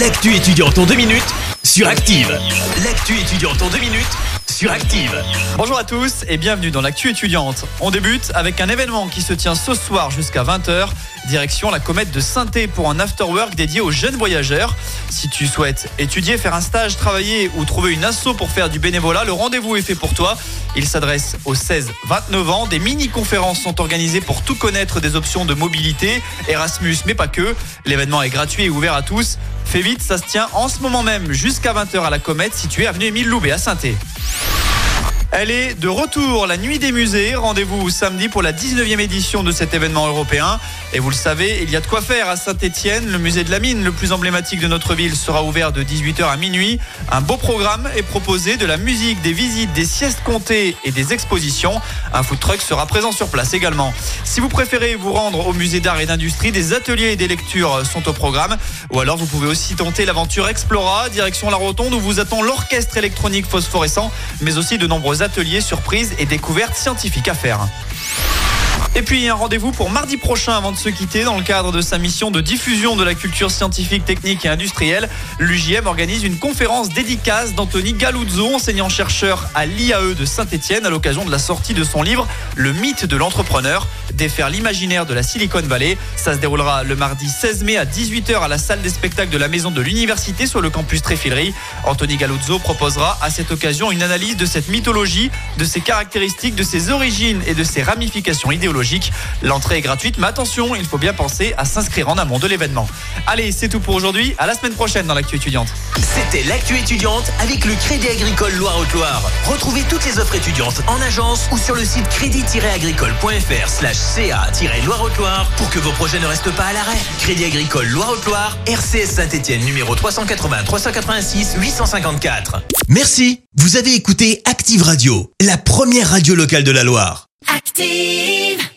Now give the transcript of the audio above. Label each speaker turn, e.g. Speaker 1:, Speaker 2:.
Speaker 1: L'actu étudiante en deux minutes sur Active. L'actu étudiante en deux minutes sur Active.
Speaker 2: Bonjour à tous et bienvenue dans l'actu étudiante. On débute avec un événement qui se tient ce soir jusqu'à 20h. Direction la comète de saint pour un afterwork dédié aux jeunes voyageurs. Si tu souhaites étudier, faire un stage, travailler ou trouver une asso pour faire du bénévolat, le rendez-vous est fait pour toi. Il s'adresse aux 16-29 ans. Des mini-conférences sont organisées pour tout connaître des options de mobilité, Erasmus mais pas que. L'événement est gratuit et ouvert à tous. Fais vite, ça se tient en ce moment même jusqu'à 20h à la comète située avenue Émile Loubet à saint elle est de retour, la nuit des musées. Rendez-vous samedi pour la 19e édition de cet événement européen. Et vous le savez, il y a de quoi faire à Saint-Etienne. Le musée de la mine, le plus emblématique de notre ville, sera ouvert de 18h à minuit. Un beau programme est proposé, de la musique, des visites, des siestes comptées et des expositions. Un food truck sera présent sur place également. Si vous préférez vous rendre au musée d'art et d'industrie, des ateliers et des lectures sont au programme. Ou alors vous pouvez aussi tenter l'aventure Explora, direction la Rotonde où vous attend l'orchestre électronique phosphorescent, mais aussi de nombreux ateliers, surprises et découvertes scientifiques à faire. Et puis un rendez-vous pour mardi prochain avant de se quitter dans le cadre de sa mission de diffusion de la culture scientifique, technique et industrielle. L'UJM organise une conférence dédicace d'Anthony Galuzzo, enseignant-chercheur à l'IAE de Saint-Etienne à l'occasion de la sortie de son livre Le mythe de l'entrepreneur, défaire l'imaginaire de la Silicon Valley. Ça se déroulera le mardi 16 mai à 18h à la salle des spectacles de la maison de l'université sur le campus Tréfilerie. Anthony Galuzzo proposera à cette occasion une analyse de cette mythologie, de ses caractéristiques, de ses origines et de ses ramifications idéologiques. L'entrée est gratuite, mais attention, il faut bien penser à s'inscrire en amont de l'événement. Allez, c'est tout pour aujourd'hui. À la semaine prochaine dans l'actu étudiante.
Speaker 1: C'était l'actu étudiante avec le Crédit Agricole Loire-Haute-Loire. Retrouvez toutes les offres étudiantes en agence ou sur le site crédit-agricole.fr slash ca-loire-haute-Loire pour que vos projets ne restent pas à l'arrêt. Crédit Agricole Loire-Haute-Loire, RCS Saint-Etienne numéro 380 386 854. Merci. Vous avez écouté Active Radio, la première radio locale de la Loire.
Speaker 3: Active